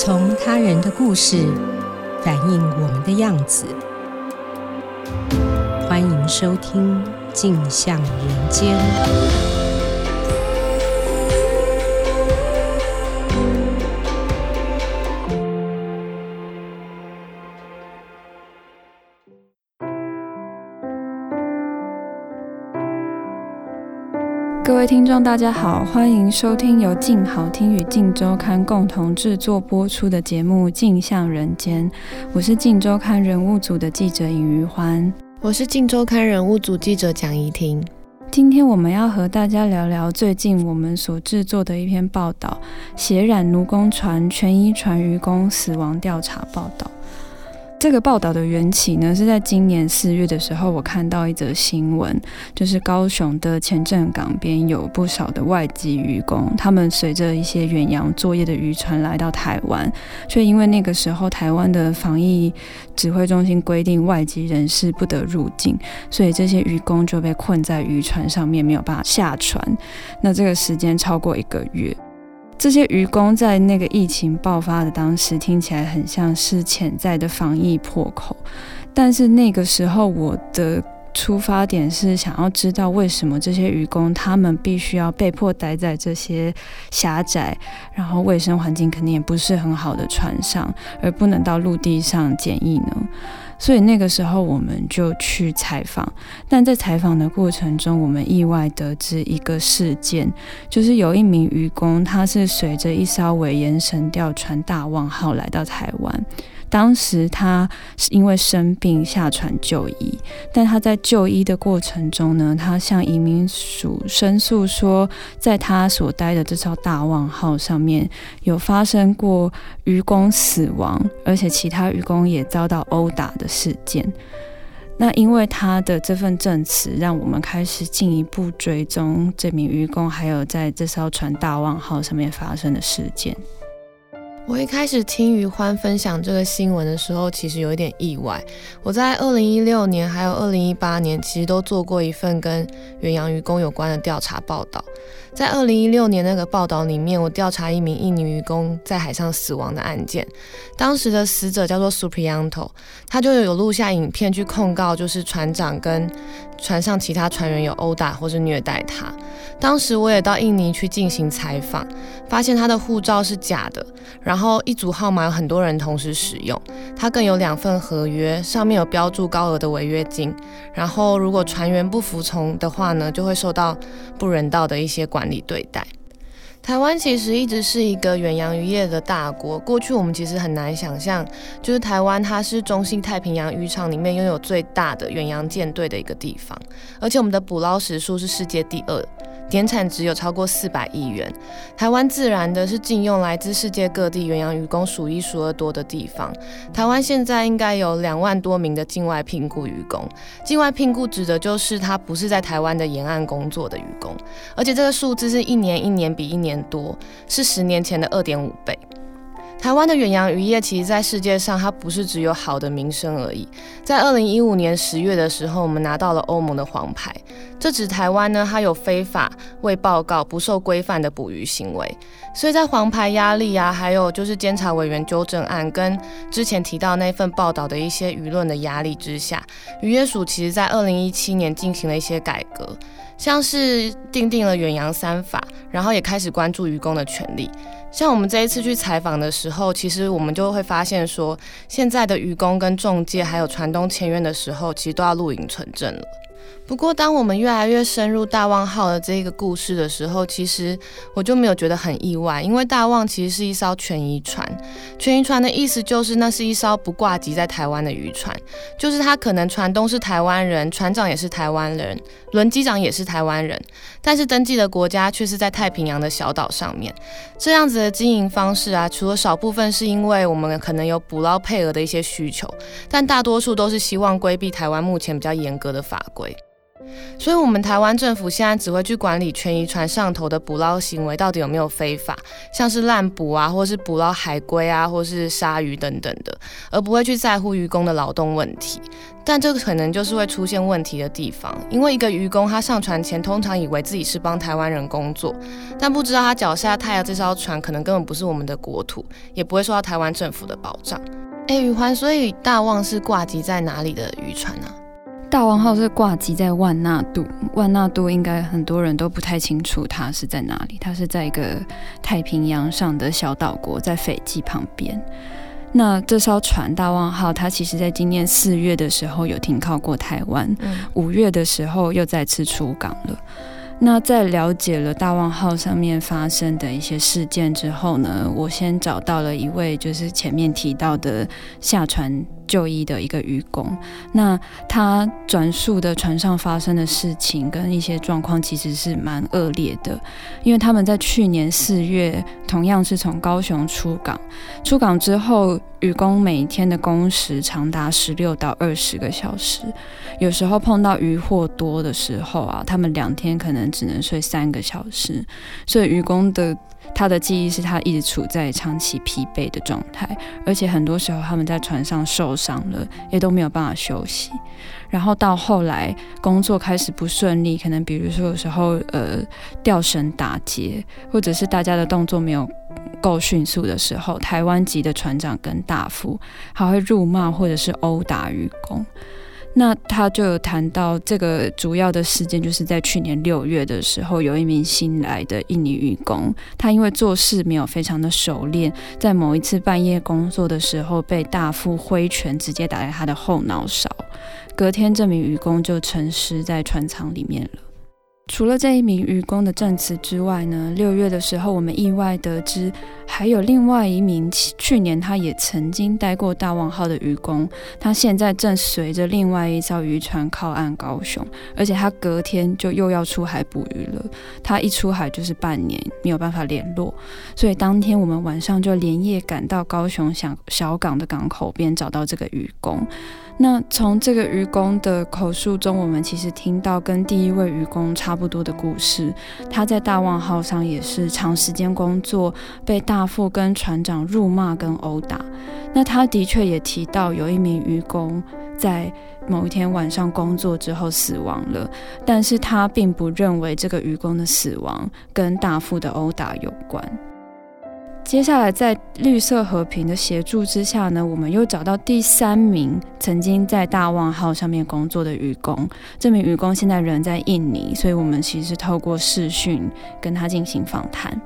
从他人的故事反映我们的样子。欢迎收听《镜像人间》。位听众，大家好，欢迎收听由静好听与静周刊共同制作播出的节目《镜像人间》。我是静周刊人物组的记者尹余欢，我是静周刊人物组记者蒋怡婷。今天我们要和大家聊聊最近我们所制作的一篇报道——血染奴工船全一船渔工死亡调查报道。这个报道的缘起呢，是在今年四月的时候，我看到一则新闻，就是高雄的前镇港边有不少的外籍渔工，他们随着一些远洋作业的渔船来到台湾，却因为那个时候台湾的防疫指挥中心规定外籍人士不得入境，所以这些渔工就被困在渔船上面，没有办法下船。那这个时间超过一个月。这些渔工在那个疫情爆发的当时，听起来很像是潜在的防疫破口，但是那个时候我的出发点是想要知道为什么这些渔工他们必须要被迫待在这些狭窄，然后卫生环境肯定也不是很好的船上，而不能到陆地上检疫呢？所以那个时候我们就去采访，但在采访的过程中，我们意外得知一个事件，就是有一名渔工，他是随着一艘尾延神钓船大望号来到台湾。当时他是因为生病下船就医，但他在就医的过程中呢，他向移民署申诉说，在他所待的这艘大望号上面有发生过渔工死亡，而且其他渔工也遭到殴打的事件。那因为他的这份证词，让我们开始进一步追踪这名渔工，还有在这艘船大望号上面发生的事件。我一开始听余欢分享这个新闻的时候，其实有一点意外。我在二零一六年还有二零一八年，其实都做过一份跟远洋渔工有关的调查报道。在二零一六年那个报道里面，我调查一名印尼渔工在海上死亡的案件。当时的死者叫做 Supriyanto，他就有录下影片去控告，就是船长跟船上其他船员有殴打或是虐待他。当时我也到印尼去进行采访，发现他的护照是假的，然后一组号码有很多人同时使用。他更有两份合约，上面有标注高额的违约金，然后如果船员不服从的话呢，就会受到不人道的一些管理对待。台湾其实一直是一个远洋渔业的大国。过去我们其实很难想象，就是台湾它是中西太平洋渔场里面拥有最大的远洋舰队的一个地方，而且我们的捕捞时数是世界第二。年产值有超过四百亿元，台湾自然的是禁用来自世界各地远洋渔工数一数二多的地方。台湾现在应该有两万多名的境外聘雇渔工，境外聘雇指的就是他不是在台湾的沿岸工作的渔工，而且这个数字是一年一年比一年多，是十年前的二点五倍。台湾的远洋渔业，其实在世界上，它不是只有好的名声而已。在二零一五年十月的时候，我们拿到了欧盟的黄牌，这指台湾呢，它有非法未报告、不受规范的捕鱼行为。所以在黄牌压力啊，还有就是监察委员纠正案，跟之前提到那份报道的一些舆论的压力之下，渔业署其实在二零一七年进行了一些改革，像是定定了远洋三法，然后也开始关注愚公的权利。像我们这一次去采访的时候，其实我们就会发现说，现在的愚公跟中介还有船东签约的时候，其实都要录影存证了。不过，当我们越来越深入大望号的这个故事的时候，其实我就没有觉得很意外，因为大望其实是一艘全一船。全一船的意思就是，那是一艘不挂籍在台湾的渔船，就是它可能船东是台湾人，船长也是台湾人，轮机长也是台湾人，但是登记的国家却是在太平洋的小岛上面。这样子的经营方式啊，除了少部分是因为我们可能有捕捞配额的一些需求，但大多数都是希望规避台湾目前比较严格的法规。所以，我们台湾政府现在只会去管理权宜船上头的捕捞行为到底有没有非法，像是滥捕啊，或是捕捞海龟啊，或是鲨鱼等等的，而不会去在乎渔工的劳动问题。但这个可能就是会出现问题的地方，因为一个渔工他上船前通常以为自己是帮台湾人工作，但不知道他脚下踏的这艘船可能根本不是我们的国土，也不会受到台湾政府的保障。哎，宇环，所以大望是挂机在哪里的渔船呢？大王号是挂机在万纳度，万纳度应该很多人都不太清楚它是在哪里，它是在一个太平洋上的小岛国，在斐济旁边。那这艘船大望号，它其实在今年四月的时候有停靠过台湾，五月的时候又再次出港了。那在了解了大望号上面发生的一些事件之后呢，我先找到了一位，就是前面提到的下船。就医的一个渔工，那他转述的船上发生的事情跟一些状况其实是蛮恶劣的，因为他们在去年四月同样是从高雄出港，出港之后，渔工每天的工时长达十六到二十个小时，有时候碰到渔获多的时候啊，他们两天可能只能睡三个小时，所以渔工的。他的记忆是他一直处在长期疲惫的状态，而且很多时候他们在船上受伤了，也都没有办法休息。然后到后来工作开始不顺利，可能比如说有时候呃吊绳打结，或者是大家的动作没有够迅速的时候，台湾籍的船长跟大副还会辱骂或者是殴打渔工。那他就有谈到这个主要的事件，就是在去年六月的时候，有一名新来的印尼渔工，他因为做事没有非常的熟练，在某一次半夜工作的时候，被大副挥拳直接打在他的后脑勺，隔天这名渔工就沉尸在船舱里面了。除了这一名渔工的证词之外呢，六月的时候，我们意外得知还有另外一名去年他也曾经待过大王号的渔工，他现在正随着另外一艘渔船靠岸高雄，而且他隔天就又要出海捕鱼了。他一出海就是半年，没有办法联络，所以当天我们晚上就连夜赶到高雄小小港的港口边找到这个渔工。那从这个愚公的口述中，我们其实听到跟第一位愚公差不多的故事。他在大望号上也是长时间工作，被大副跟船长辱骂跟殴打。那他的确也提到，有一名愚公在某一天晚上工作之后死亡了，但是他并不认为这个愚公的死亡跟大副的殴打有关。接下来，在绿色和平的协助之下呢，我们又找到第三名曾经在大望号上面工作的渔工。这名渔工现在人在印尼，所以我们其实透过视讯跟他进行访谈。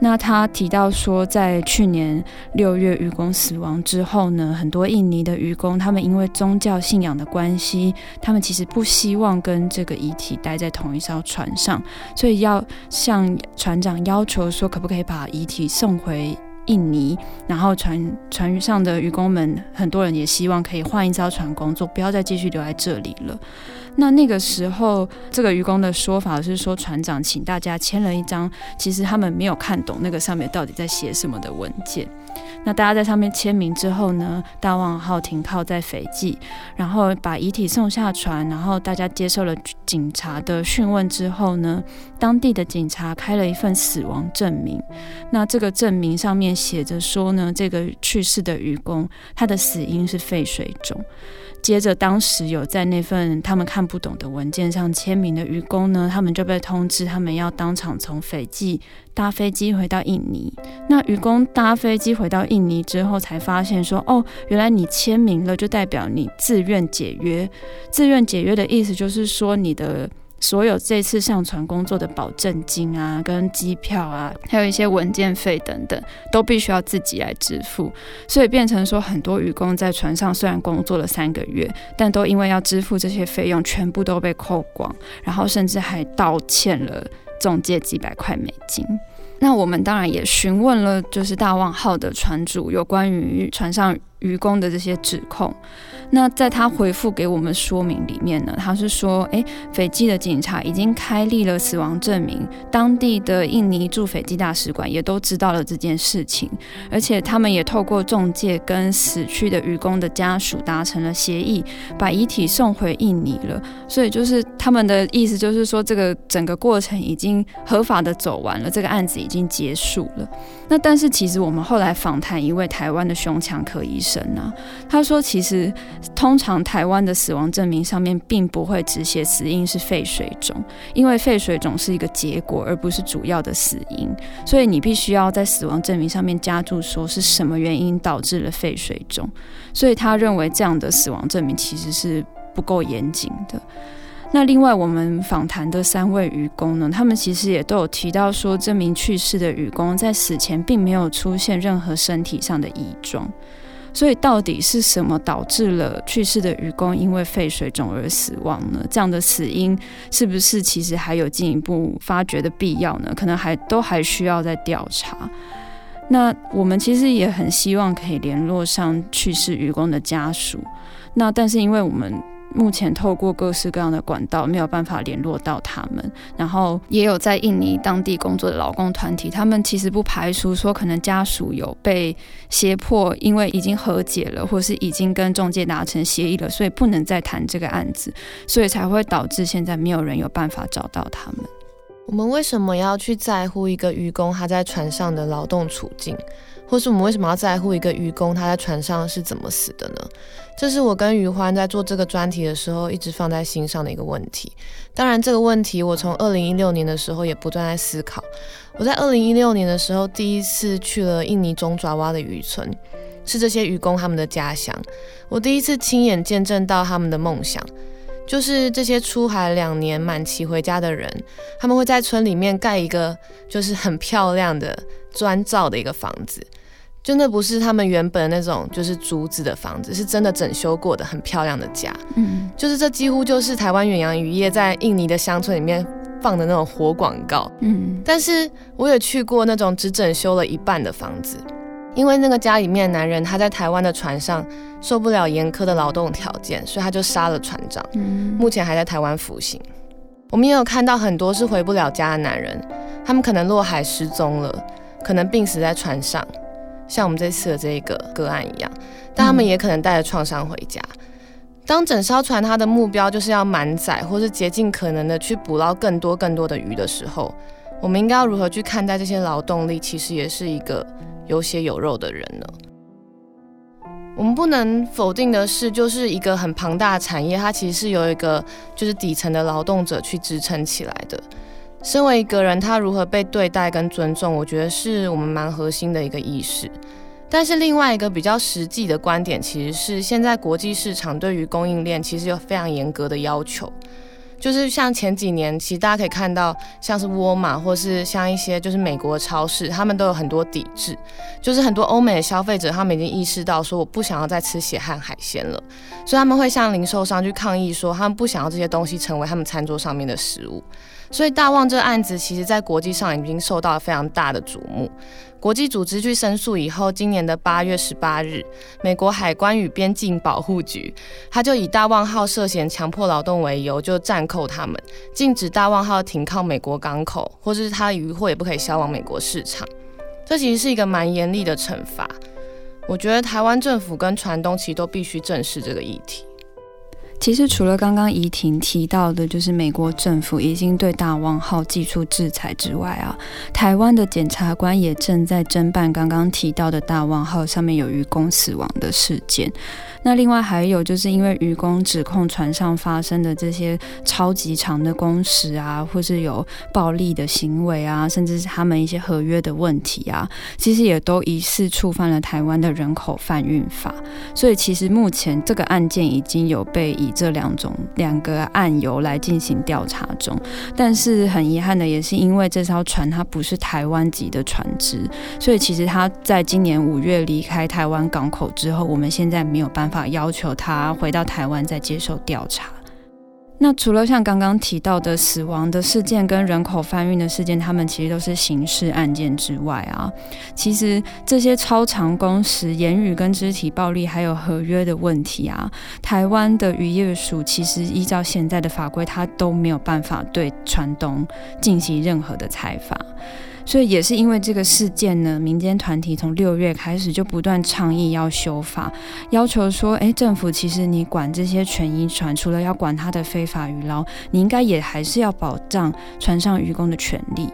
那他提到说，在去年六月渔工死亡之后呢，很多印尼的渔工，他们因为宗教信仰的关系，他们其实不希望跟这个遗体待在同一艘船上，所以要向船长要求说，可不可以把遗体送回印尼？然后船船上的渔工们，很多人也希望可以换一艘船工作，不要再继续留在这里了。那那个时候，这个渔工的说法是说，船长请大家签了一张，其实他们没有看懂那个上面到底在写什么的文件。那大家在上面签名之后呢，大望号停靠在斐济，然后把遗体送下船，然后大家接受了警察的讯问之后呢，当地的警察开了一份死亡证明。那这个证明上面写着说呢，这个去世的渔工他的死因是肺水肿。接着，当时有在那份他们看不懂的文件上签名的愚公呢，他们就被通知，他们要当场从斐济搭飞机回到印尼。那愚公搭飞机回到印尼之后，才发现说：“哦，原来你签名了，就代表你自愿解约。自愿解约的意思就是说，你的。”所有这次上船工作的保证金啊，跟机票啊，还有一些文件费等等，都必须要自己来支付。所以变成说，很多渔工在船上虽然工作了三个月，但都因为要支付这些费用，全部都被扣光，然后甚至还倒欠了中介几百块美金。那我们当然也询问了，就是大望号的船主有关于船上渔工的这些指控。那在他回复给我们说明里面呢，他是说，诶，斐济的警察已经开立了死亡证明，当地的印尼驻斐济大使馆也都知道了这件事情，而且他们也透过中介跟死去的渔工的家属达成了协议，把遗体送回印尼了。所以就是他们的意思，就是说这个整个过程已经合法的走完了，这个案子已经结束了。那但是其实我们后来访谈一位台湾的胸腔科医生呢、他说其实。通常台湾的死亡证明上面并不会只写死因是肺水肿，因为肺水肿是一个结果，而不是主要的死因，所以你必须要在死亡证明上面加注说是什么原因导致了肺水肿。所以他认为这样的死亡证明其实是不够严谨的。那另外我们访谈的三位愚公呢，他们其实也都有提到说，这名去世的愚公在死前并没有出现任何身体上的异状。所以到底是什么导致了去世的愚公因为肺水肿而死亡呢？这样的死因是不是其实还有进一步发掘的必要呢？可能还都还需要再调查。那我们其实也很希望可以联络上去世愚公的家属。那但是因为我们。目前透过各式各样的管道没有办法联络到他们，然后也有在印尼当地工作的劳工团体，他们其实不排除说可能家属有被胁迫，因为已经和解了，或是已经跟中介达成协议了，所以不能再谈这个案子，所以才会导致现在没有人有办法找到他们。我们为什么要去在乎一个渔工他在船上的劳动处境？或是我们为什么要在乎一个渔工他在船上是怎么死的呢？这是我跟于欢在做这个专题的时候一直放在心上的一个问题。当然，这个问题我从二零一六年的时候也不断在思考。我在二零一六年的时候第一次去了印尼中爪哇的渔村，是这些渔工他们的家乡。我第一次亲眼见证到他们的梦想，就是这些出海两年满期回家的人，他们会在村里面盖一个就是很漂亮的砖造的一个房子。就那不是他们原本那种就是竹子的房子，是真的整修过的很漂亮的家。嗯，就是这几乎就是台湾远洋渔业在印尼的乡村里面放的那种活广告。嗯，但是我也去过那种只整修了一半的房子，因为那个家里面男人他在台湾的船上受不了严苛的劳动条件，所以他就杀了船长。嗯，目前还在台湾服刑。我们也有看到很多是回不了家的男人，他们可能落海失踪了，可能病死在船上。像我们这次的这个个案一样，但他们也可能带着创伤回家。当整艘船它的目标就是要满载，或是竭尽可能的去捕捞更多更多的鱼的时候，我们应该要如何去看待这些劳动力？其实也是一个有血有肉的人呢。我们不能否定的是，就是一个很庞大的产业，它其实是由一个就是底层的劳动者去支撑起来的。身为一个人，他如何被对待跟尊重，我觉得是我们蛮核心的一个意识。但是另外一个比较实际的观点，其实是现在国际市场对于供应链其实有非常严格的要求。就是像前几年，其实大家可以看到，像是沃尔玛或是像一些就是美国的超市，他们都有很多抵制。就是很多欧美的消费者，他们已经意识到说，我不想要再吃血汗海鲜了，所以他们会向零售商去抗议，说他们不想要这些东西成为他们餐桌上面的食物。所以大旺这个案子，其实在国际上已经受到了非常大的瞩目。国际组织去申诉以后，今年的八月十八日，美国海关与边境保护局，他就以大旺号涉嫌强迫劳动为由，就暂扣他们，禁止大旺号停靠美国港口，或是他的渔获也不可以销往美国市场。这其实是一个蛮严厉的惩罚。我觉得台湾政府跟船东其实都必须正视这个议题。其实除了刚刚怡婷提到的，就是美国政府已经对大王号祭出制裁之外啊，台湾的检察官也正在侦办刚刚提到的大王号上面有渔工死亡的事件。那另外还有就是因为渔工指控船上发生的这些超级长的工时啊，或是有暴力的行为啊，甚至是他们一些合约的问题啊，其实也都疑似触犯了台湾的人口贩运法。所以其实目前这个案件已经有被以这两种两个案由来进行调查中，但是很遗憾的也是因为这艘船它不是台湾籍的船只，所以其实它在今年五月离开台湾港口之后，我们现在没有办法要求他回到台湾再接受调查。那除了像刚刚提到的死亡的事件跟人口贩运的事件，他们其实都是刑事案件之外啊，其实这些超长工时、言语跟肢体暴力，还有合约的问题啊，台湾的渔业署其实依照现在的法规，它都没有办法对船东进行任何的采访。所以也是因为这个事件呢，民间团体从六月开始就不断倡议要修法，要求说，哎，政府其实你管这些权益船，除了要管他的非法渔捞，你应该也还是要保障船上渔工的权利。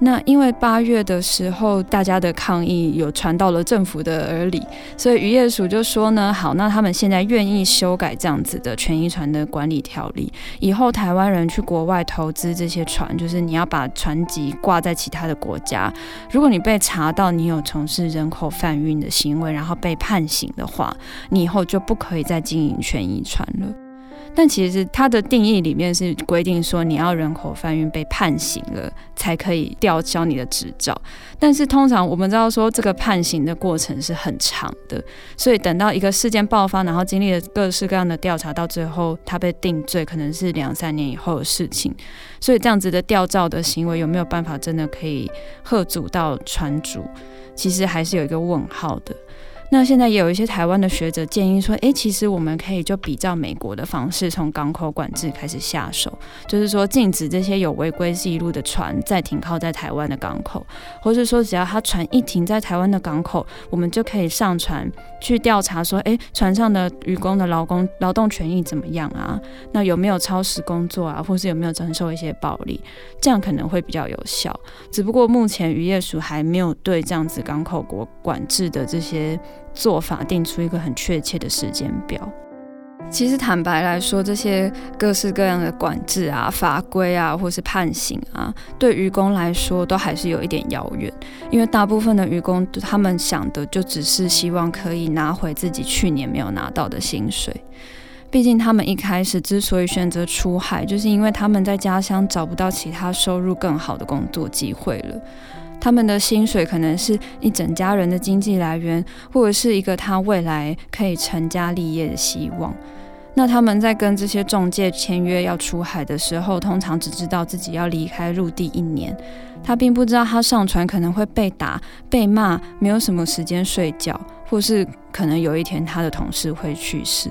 那因为八月的时候，大家的抗议有传到了政府的耳里，所以渔业署就说呢，好，那他们现在愿意修改这样子的权益船的管理条例，以后台湾人去国外投资这些船，就是你要把船籍挂在其他的国家，如果你被查到你有从事人口贩运的行为，然后被判刑的话，你以后就不可以再经营权益船了。但其实它的定义里面是规定说，你要人口贩运被判刑了，才可以吊销你的执照。但是通常我们知道说，这个判刑的过程是很长的，所以等到一个事件爆发，然后经历了各式各样的调查，到最后他被定罪，可能是两三年以后的事情。所以这样子的吊照的行为有没有办法真的可以吓阻到船主，其实还是有一个问号的。那现在也有一些台湾的学者建议说，诶，其实我们可以就比照美国的方式，从港口管制开始下手，就是说禁止这些有违规记录的船再停靠在台湾的港口，或是说只要他船一停在台湾的港口，我们就可以上船去调查说，诶，船上的渔工的劳工劳动权益怎么样啊？那有没有超时工作啊？或是有没有承受一些暴力？这样可能会比较有效。只不过目前渔业署还没有对这样子港口国管制的这些。做法定出一个很确切的时间表。其实坦白来说，这些各式各样的管制啊、法规啊，或是判刑啊，对渔工来说都还是有一点遥远。因为大部分的渔工，他们想的就只是希望可以拿回自己去年没有拿到的薪水。毕竟他们一开始之所以选择出海，就是因为他们在家乡找不到其他收入更好的工作机会了。他们的薪水可能是一整家人的经济来源，或者是一个他未来可以成家立业的希望。那他们在跟这些中介签约要出海的时候，通常只知道自己要离开陆地一年，他并不知道他上船可能会被打、被骂，没有什么时间睡觉，或是可能有一天他的同事会去世。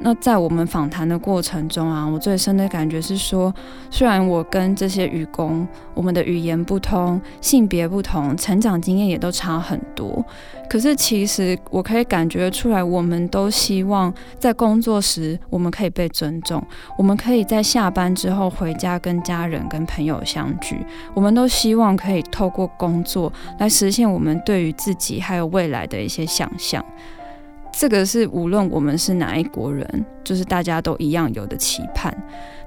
那在我们访谈的过程中啊，我最深的感觉是说，虽然我跟这些渔工，我们的语言不通、性别不同、成长经验也都差很多，可是其实我可以感觉出来，我们都希望在工作时我们可以被尊重，我们可以在下班之后回家跟家人、跟朋友相聚，我们都希望可以透过工作来实现我们对于自己还有未来的一些想象。这个是无论我们是哪一国人，就是大家都一样有的期盼。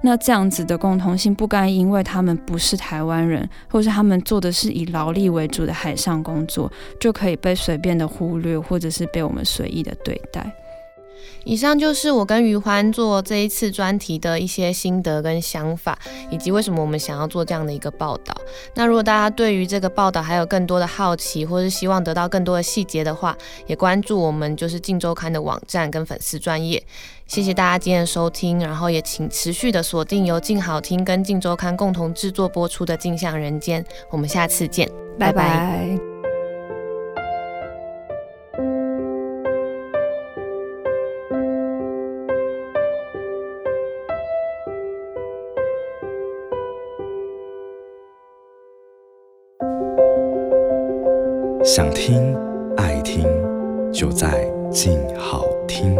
那这样子的共同性，不该因为他们不是台湾人，或是他们做的是以劳力为主的海上工作，就可以被随便的忽略，或者是被我们随意的对待。以上就是我跟于欢做这一次专题的一些心得跟想法，以及为什么我们想要做这样的一个报道。那如果大家对于这个报道还有更多的好奇，或是希望得到更多的细节的话，也关注我们就是镜周刊的网站跟粉丝专业。谢谢大家今天的收听，然后也请持续的锁定由镜好听跟镜周刊共同制作播出的《镜像人间》，我们下次见，拜拜。拜拜。想听爱听，就在静好听。